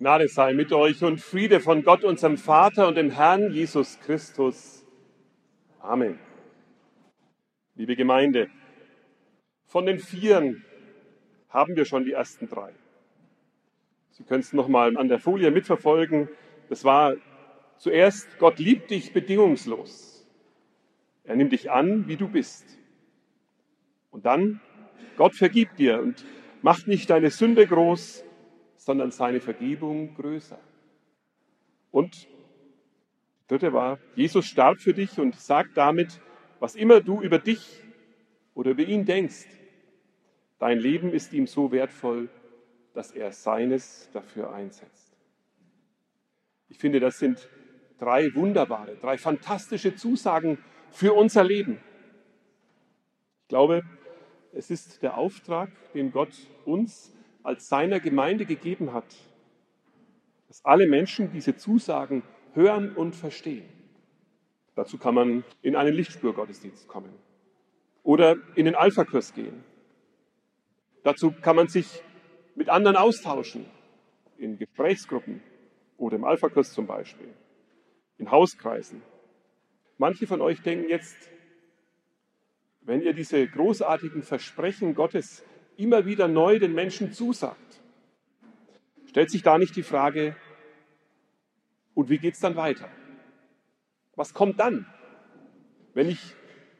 Gnade sei mit euch und Friede von Gott, unserem Vater und dem Herrn Jesus Christus. Amen. Liebe Gemeinde, von den Vieren haben wir schon die ersten drei. Sie können es nochmal an der Folie mitverfolgen. Das war zuerst, Gott liebt dich bedingungslos. Er nimmt dich an, wie du bist. Und dann, Gott vergibt dir und macht nicht deine Sünde groß, sondern seine Vergebung größer. Und dritte war, Jesus starb für dich und sagt damit, was immer du über dich oder über ihn denkst, dein Leben ist ihm so wertvoll, dass er seines dafür einsetzt. Ich finde, das sind drei wunderbare, drei fantastische Zusagen für unser Leben. Ich glaube, es ist der Auftrag, den Gott uns als seiner Gemeinde gegeben hat, dass alle Menschen diese Zusagen hören und verstehen. Dazu kann man in einen Lichtspurgottesdienst kommen oder in den Alpha-Kurs gehen. Dazu kann man sich mit anderen austauschen, in Gesprächsgruppen oder im Alpha-Kurs zum Beispiel, in Hauskreisen. Manche von euch denken jetzt, wenn ihr diese großartigen Versprechen Gottes immer wieder neu den Menschen zusagt. Stellt sich da nicht die Frage, und wie geht es dann weiter? Was kommt dann, wenn ich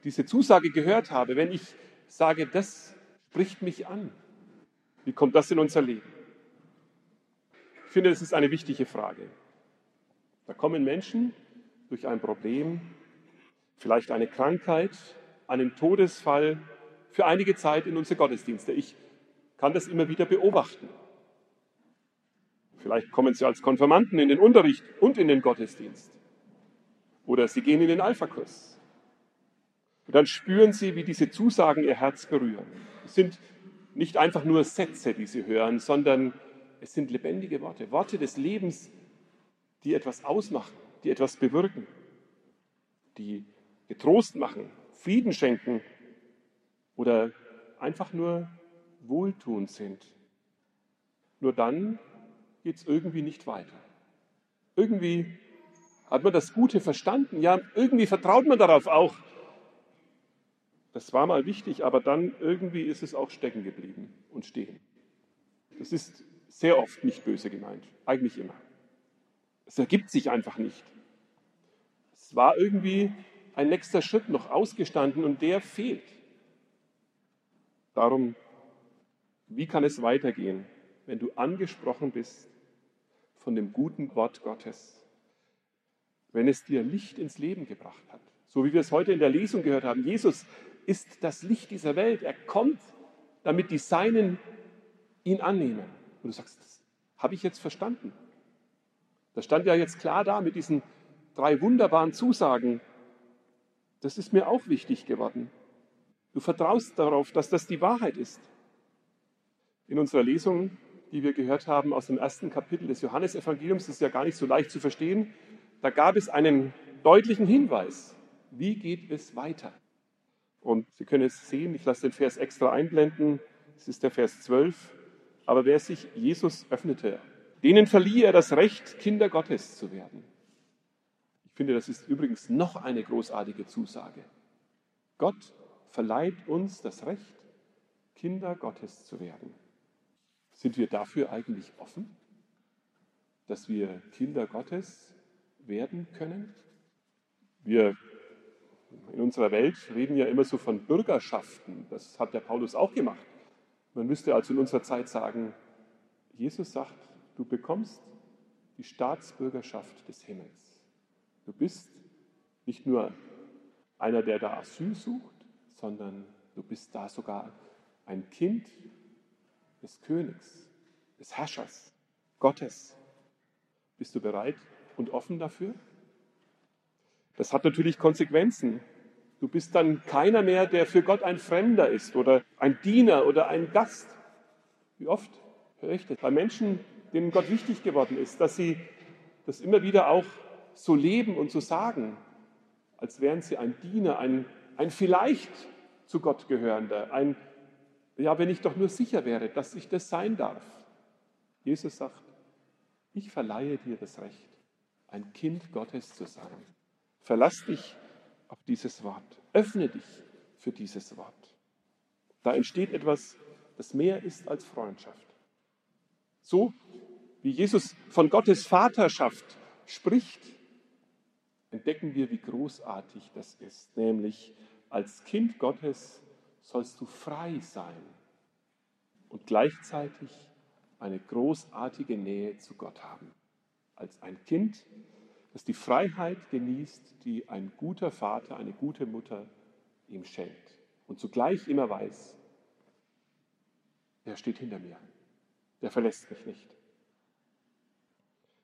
diese Zusage gehört habe, wenn ich sage, das spricht mich an? Wie kommt das in unser Leben? Ich finde, das ist eine wichtige Frage. Da kommen Menschen durch ein Problem, vielleicht eine Krankheit, einen Todesfall, für einige Zeit in unsere Gottesdienste. Ich kann das immer wieder beobachten. Vielleicht kommen Sie als Konfirmanden in den Unterricht und in den Gottesdienst. Oder Sie gehen in den Alpha-Kurs. Und dann spüren Sie, wie diese Zusagen Ihr Herz berühren. Es sind nicht einfach nur Sätze, die Sie hören, sondern es sind lebendige Worte, Worte des Lebens, die etwas ausmachen, die etwas bewirken, die getrost machen, Frieden schenken oder einfach nur wohltuend sind. Nur dann geht es irgendwie nicht weiter. Irgendwie hat man das Gute verstanden, ja, irgendwie vertraut man darauf auch. Das war mal wichtig, aber dann irgendwie ist es auch stecken geblieben und stehen. Das ist sehr oft nicht böse gemeint, eigentlich immer. Es ergibt sich einfach nicht. Es war irgendwie ein nächster Schritt noch ausgestanden und der fehlt darum, wie kann es weitergehen, wenn du angesprochen bist von dem guten Wort Gottes, wenn es dir Licht ins Leben gebracht hat. So wie wir es heute in der Lesung gehört haben. Jesus ist das Licht dieser Welt. Er kommt, damit die Seinen ihn annehmen. Und du sagst, das habe ich jetzt verstanden. Das stand ja jetzt klar da mit diesen drei wunderbaren Zusagen. Das ist mir auch wichtig geworden. Du vertraust darauf, dass das die Wahrheit ist. In unserer Lesung, die wir gehört haben aus dem ersten Kapitel des Johannesevangeliums, ist ja gar nicht so leicht zu verstehen, da gab es einen deutlichen Hinweis. Wie geht es weiter? Und Sie können es sehen, ich lasse den Vers extra einblenden, es ist der Vers 12. Aber wer sich Jesus öffnete, denen verlieh er das Recht, Kinder Gottes zu werden. Ich finde, das ist übrigens noch eine großartige Zusage. Gott verleiht uns das Recht, Kinder Gottes zu werden. Sind wir dafür eigentlich offen, dass wir Kinder Gottes werden können? Wir in unserer Welt reden ja immer so von Bürgerschaften. Das hat der Paulus auch gemacht. Man müsste also in unserer Zeit sagen, Jesus sagt, du bekommst die Staatsbürgerschaft des Himmels. Du bist nicht nur einer, der da Asyl sucht, sondern du bist da sogar ein Kind des Königs, des Herrschers, Gottes. Bist du bereit und offen dafür? Das hat natürlich Konsequenzen. Du bist dann keiner mehr, der für Gott ein Fremder ist oder ein Diener oder ein Gast. Wie oft höre ich das bei Menschen, denen Gott wichtig geworden ist, dass sie das immer wieder auch so leben und so sagen, als wären sie ein Diener, ein ein vielleicht zu Gott gehörender, ein, ja, wenn ich doch nur sicher wäre, dass ich das sein darf. Jesus sagt, Ich verleihe dir das Recht, ein Kind Gottes zu sein. Verlass dich auf dieses Wort. Öffne dich für dieses Wort. Da entsteht etwas, das mehr ist als Freundschaft. So wie Jesus von Gottes Vaterschaft spricht, entdecken wir, wie großartig das ist. Nämlich als Kind Gottes sollst du frei sein und gleichzeitig eine großartige Nähe zu Gott haben. Als ein Kind, das die Freiheit genießt, die ein guter Vater, eine gute Mutter ihm schenkt. Und zugleich immer weiß, er steht hinter mir, der verlässt mich nicht.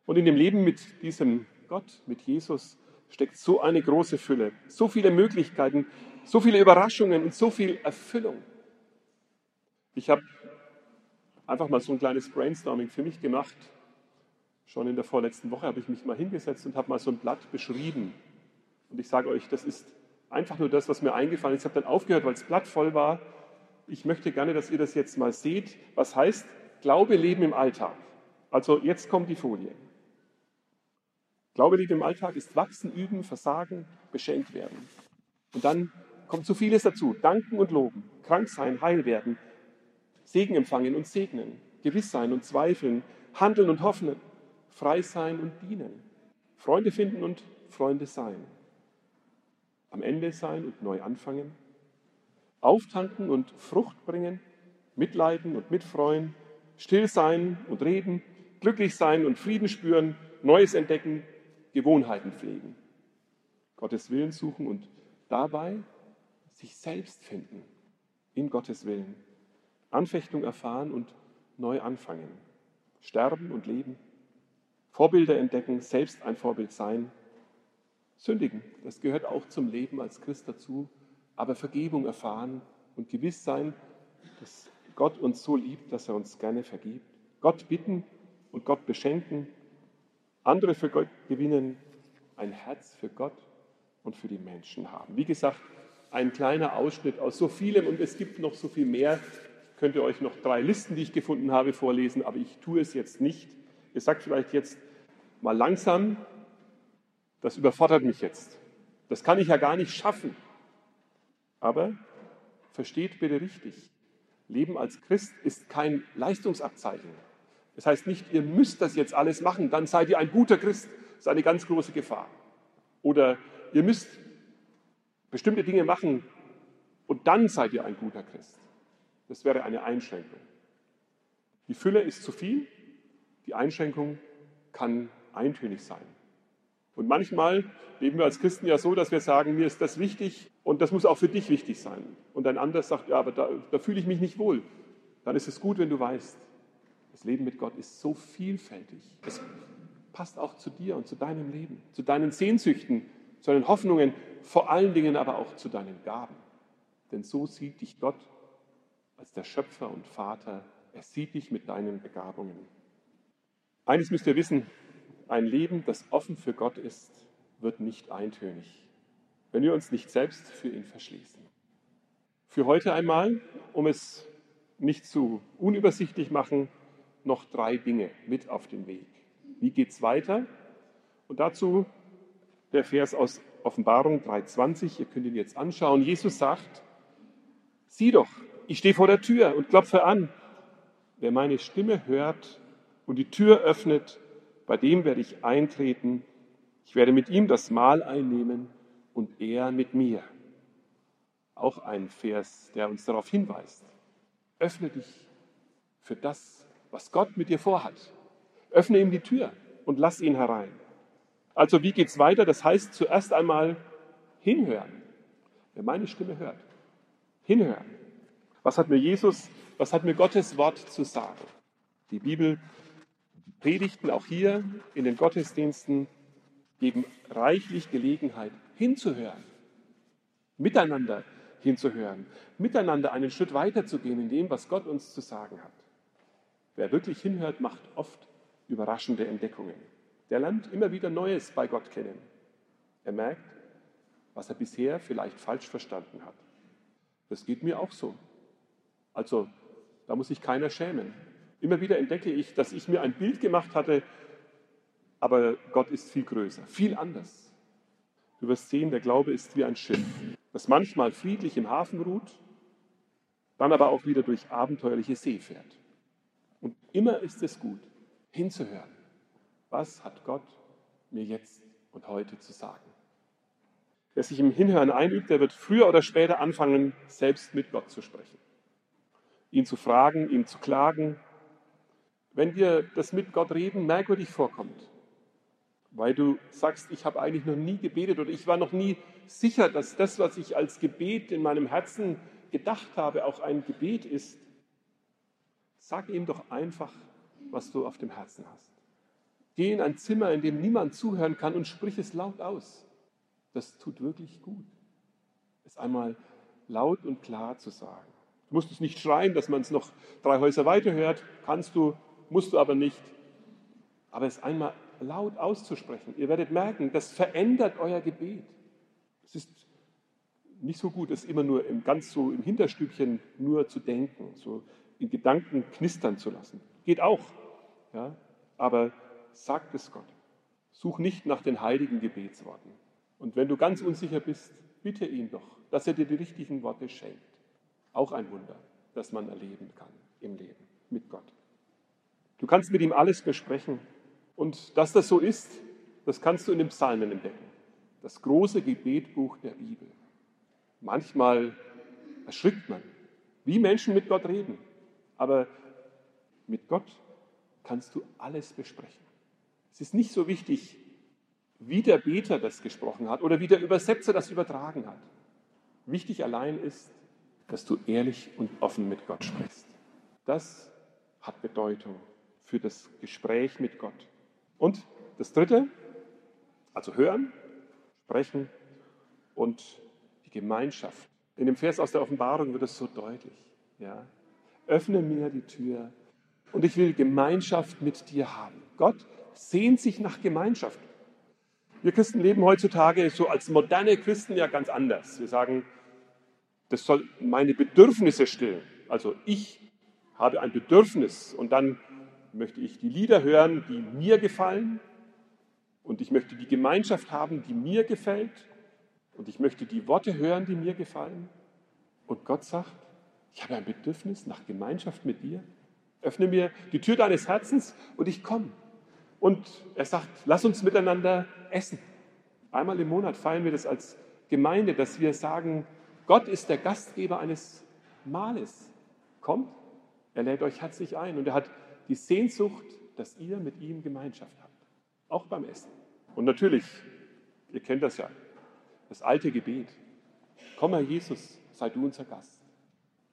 Und in dem Leben mit diesem Gott, mit Jesus, steckt so eine große Fülle, so viele Möglichkeiten, so viele Überraschungen und so viel Erfüllung. Ich habe einfach mal so ein kleines Brainstorming für mich gemacht. Schon in der vorletzten Woche habe ich mich mal hingesetzt und habe mal so ein Blatt beschrieben. Und ich sage euch, das ist einfach nur das, was mir eingefallen ist. Ich habe dann aufgehört, weil das Blatt voll war. Ich möchte gerne, dass ihr das jetzt mal seht. Was heißt Glaube, Leben im Alltag? Also jetzt kommt die Folie. Glaube, Leben im Alltag ist wachsen, üben, versagen, beschenkt werden. Und dann kommt so vieles dazu. Danken und loben, krank sein, heil werden, Segen empfangen und segnen, gewiss sein und zweifeln, handeln und hoffen, frei sein und dienen, Freunde finden und Freunde sein, am Ende sein und neu anfangen, auftanken und Frucht bringen, mitleiden und mitfreuen, still sein und reden, glücklich sein und Frieden spüren, Neues entdecken, Gewohnheiten pflegen, Gottes Willen suchen und dabei sich selbst finden. In Gottes Willen, Anfechtung erfahren und neu anfangen, sterben und leben, Vorbilder entdecken, selbst ein Vorbild sein, sündigen, das gehört auch zum Leben als Christ dazu, aber Vergebung erfahren und gewiss sein, dass Gott uns so liebt, dass er uns gerne vergibt, Gott bitten und Gott beschenken, andere für Gott gewinnen, ein Herz für Gott und für die Menschen haben. Wie gesagt, ein kleiner Ausschnitt aus so vielem und es gibt noch so viel mehr. Ich könnte euch noch drei Listen, die ich gefunden habe, vorlesen, aber ich tue es jetzt nicht. Ihr sagt vielleicht jetzt mal langsam, das überfordert mich jetzt. Das kann ich ja gar nicht schaffen. Aber versteht bitte richtig, Leben als Christ ist kein Leistungsabzeichen. Das heißt nicht, ihr müsst das jetzt alles machen, dann seid ihr ein guter Christ. Das ist eine ganz große Gefahr. Oder ihr müsst bestimmte Dinge machen und dann seid ihr ein guter Christ. Das wäre eine Einschränkung. Die Fülle ist zu viel, die Einschränkung kann eintönig sein. Und manchmal leben wir als Christen ja so, dass wir sagen, mir ist das wichtig und das muss auch für dich wichtig sein. Und ein anderer sagt, ja, aber da, da fühle ich mich nicht wohl. Dann ist es gut, wenn du weißt, das Leben mit Gott ist so vielfältig. Es passt auch zu dir und zu deinem Leben, zu deinen Sehnsüchten, zu deinen Hoffnungen, vor allen Dingen aber auch zu deinen Gaben. Denn so sieht dich Gott als der Schöpfer und Vater. Er sieht dich mit deinen Begabungen. Eines müsst ihr wissen, ein Leben, das offen für Gott ist, wird nicht eintönig, wenn wir uns nicht selbst für ihn verschließen. Für heute einmal, um es nicht zu unübersichtlich machen, noch drei Dinge mit auf den Weg. Wie geht es weiter? Und dazu der Vers aus Offenbarung 3.20, ihr könnt ihn jetzt anschauen. Jesus sagt, sieh doch, ich stehe vor der Tür und klopfe an. Wer meine Stimme hört und die Tür öffnet, bei dem werde ich eintreten. Ich werde mit ihm das Mahl einnehmen und er mit mir. Auch ein Vers, der uns darauf hinweist. Öffne dich für das, was Gott mit dir vorhat. Öffne ihm die Tür und lass ihn herein. Also wie geht es weiter? Das heißt zuerst einmal hinhören. Wer meine Stimme hört, hinhören. Was hat mir Jesus, was hat mir Gottes Wort zu sagen? Die Bibel, die Predigten auch hier in den Gottesdiensten geben reichlich Gelegenheit hinzuhören, miteinander hinzuhören, miteinander einen Schritt weiterzugehen in dem, was Gott uns zu sagen hat. Wer wirklich hinhört, macht oft überraschende Entdeckungen. Der lernt immer wieder Neues bei Gott kennen. Er merkt, was er bisher vielleicht falsch verstanden hat. Das geht mir auch so. Also, da muss sich keiner schämen. Immer wieder entdecke ich, dass ich mir ein Bild gemacht hatte, Aber Gott ist viel größer, viel anders. Du wirst sehen, der Glaube ist wie ein Schiff, das manchmal friedlich im Hafen ruht, dann aber auch wieder durch abenteuerliche See fährt. Immer ist es gut, hinzuhören. Was hat Gott mir jetzt und heute zu sagen? Wer sich im Hinhören einübt, der wird früher oder später anfangen, selbst mit Gott zu sprechen. Ihn zu fragen, ihm zu klagen. Wenn dir das mit Gott reden merkwürdig vorkommt, weil du sagst, ich habe eigentlich noch nie gebetet oder ich war noch nie sicher, dass das, was ich als Gebet in meinem Herzen gedacht habe, auch ein Gebet ist, sag ihm doch einfach, was du auf dem Herzen hast. Geh in ein Zimmer, in dem niemand zuhören kann und sprich es laut aus. Das tut wirklich gut, es einmal laut und klar zu sagen. Du musst es nicht schreien, dass man es noch drei Häuser weiter hört. Kannst du, musst du aber nicht. Aber es einmal laut auszusprechen. Ihr werdet merken, das verändert euer Gebet. Es ist nicht so gut, es immer nur im, ganz so im Hinterstübchen nur zu denken, so in Gedanken knistern zu lassen. Geht auch, ja, aber sagt es Gott. Such nicht nach den heiligen Gebetsworten. Und wenn du ganz unsicher bist, bitte ihn doch, dass er dir die richtigen Worte schenkt. Auch ein Wunder, das man erleben kann im Leben mit Gott. Du kannst mit ihm alles besprechen. Und dass das so ist, das kannst du in den Psalmen entdecken. Das große Gebetbuch der Bibel. Manchmal erschrickt man, wie Menschen mit Gott reden. Aber mit Gott kannst du alles besprechen. Es ist nicht so wichtig, wie der Beter das gesprochen hat oder wie der Übersetzer das übertragen hat. Wichtig allein ist, dass du ehrlich und offen mit Gott sprichst. Das hat Bedeutung für das Gespräch mit Gott. Und das Dritte, also hören, sprechen und Gemeinschaft. In dem Vers aus der Offenbarung wird es so deutlich. Ja? Öffne mir die Tür und ich will Gemeinschaft mit dir haben. Gott sehnt sich nach Gemeinschaft. Wir Christen leben heutzutage so als moderne Christen ja ganz anders. Wir sagen, das soll meine Bedürfnisse stillen. Also ich habe ein Bedürfnis und dann möchte ich die Lieder hören, die mir gefallen und ich möchte die Gemeinschaft haben, die mir gefällt und ich möchte die Worte hören, die mir gefallen. Und Gott sagt, ich habe ein Bedürfnis nach Gemeinschaft mit dir. Öffne mir die Tür deines Herzens und ich komme. Und er sagt, lass uns miteinander essen. Einmal im Monat feiern wir das als Gemeinde, dass wir sagen, Gott ist der Gastgeber eines Mahles. Kommt, er lädt euch herzlich ein und er hat die Sehnsucht, dass ihr mit ihm Gemeinschaft habt. Auch beim Essen. Und natürlich, ihr kennt das ja, das alte Gebet. Komm, Herr Jesus, sei du unser Gast.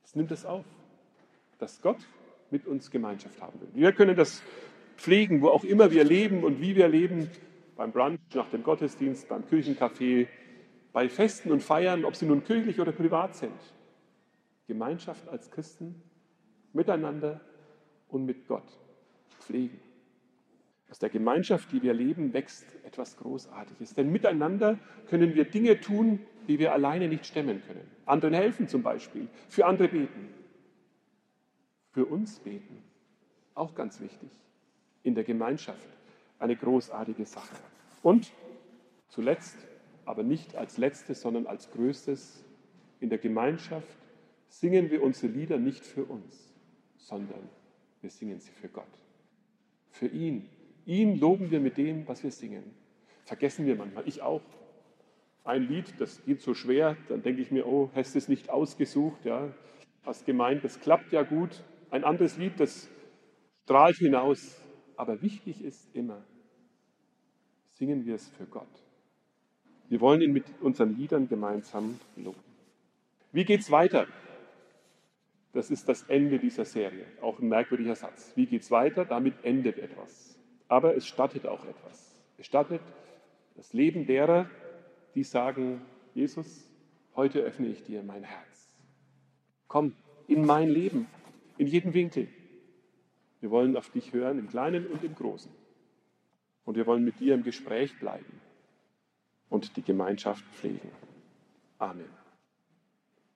Es nimmt es auf, dass Gott mit uns Gemeinschaft haben will. Wir können das pflegen, wo auch immer wir leben und wie wir leben, beim Brunch, nach dem Gottesdienst, beim Kirchencafé, bei Festen und Feiern, ob sie nun kirchlich oder privat sind. Gemeinschaft als Christen miteinander und mit Gott pflegen. Aus der Gemeinschaft, die wir leben, wächst etwas Großartiges. Denn miteinander können wir Dinge tun, die wir alleine nicht stemmen können. Anderen helfen zum Beispiel, für andere beten, für uns beten. Auch ganz wichtig. In der Gemeinschaft eine großartige Sache. Und zuletzt, aber nicht als letztes, sondern als größtes, in der Gemeinschaft singen wir unsere Lieder nicht für uns, sondern wir singen sie für Gott. Für ihn. Ihn loben wir mit dem, was wir singen. Vergessen wir manchmal, ich auch. Ein Lied, das geht so schwer, dann denke ich mir, oh, hast du es nicht ausgesucht, ja, hast gemeint, das klappt ja gut. Ein anderes Lied, das strahlt hinaus. Aber wichtig ist immer, singen wir es für Gott. Wir wollen ihn mit unseren Liedern gemeinsam loben. Wie geht es weiter? Das ist das Ende dieser Serie. Auch ein merkwürdiger Satz. Wie geht es weiter? Damit endet etwas. Aber es startet auch etwas. Es startet das Leben derer, die sagen, Jesus, heute öffne ich dir mein Herz. Komm in mein Leben, in jeden Winkel. Wir wollen auf dich hören, im Kleinen und im Großen. Und wir wollen mit dir im Gespräch bleiben und die Gemeinschaft pflegen. Amen.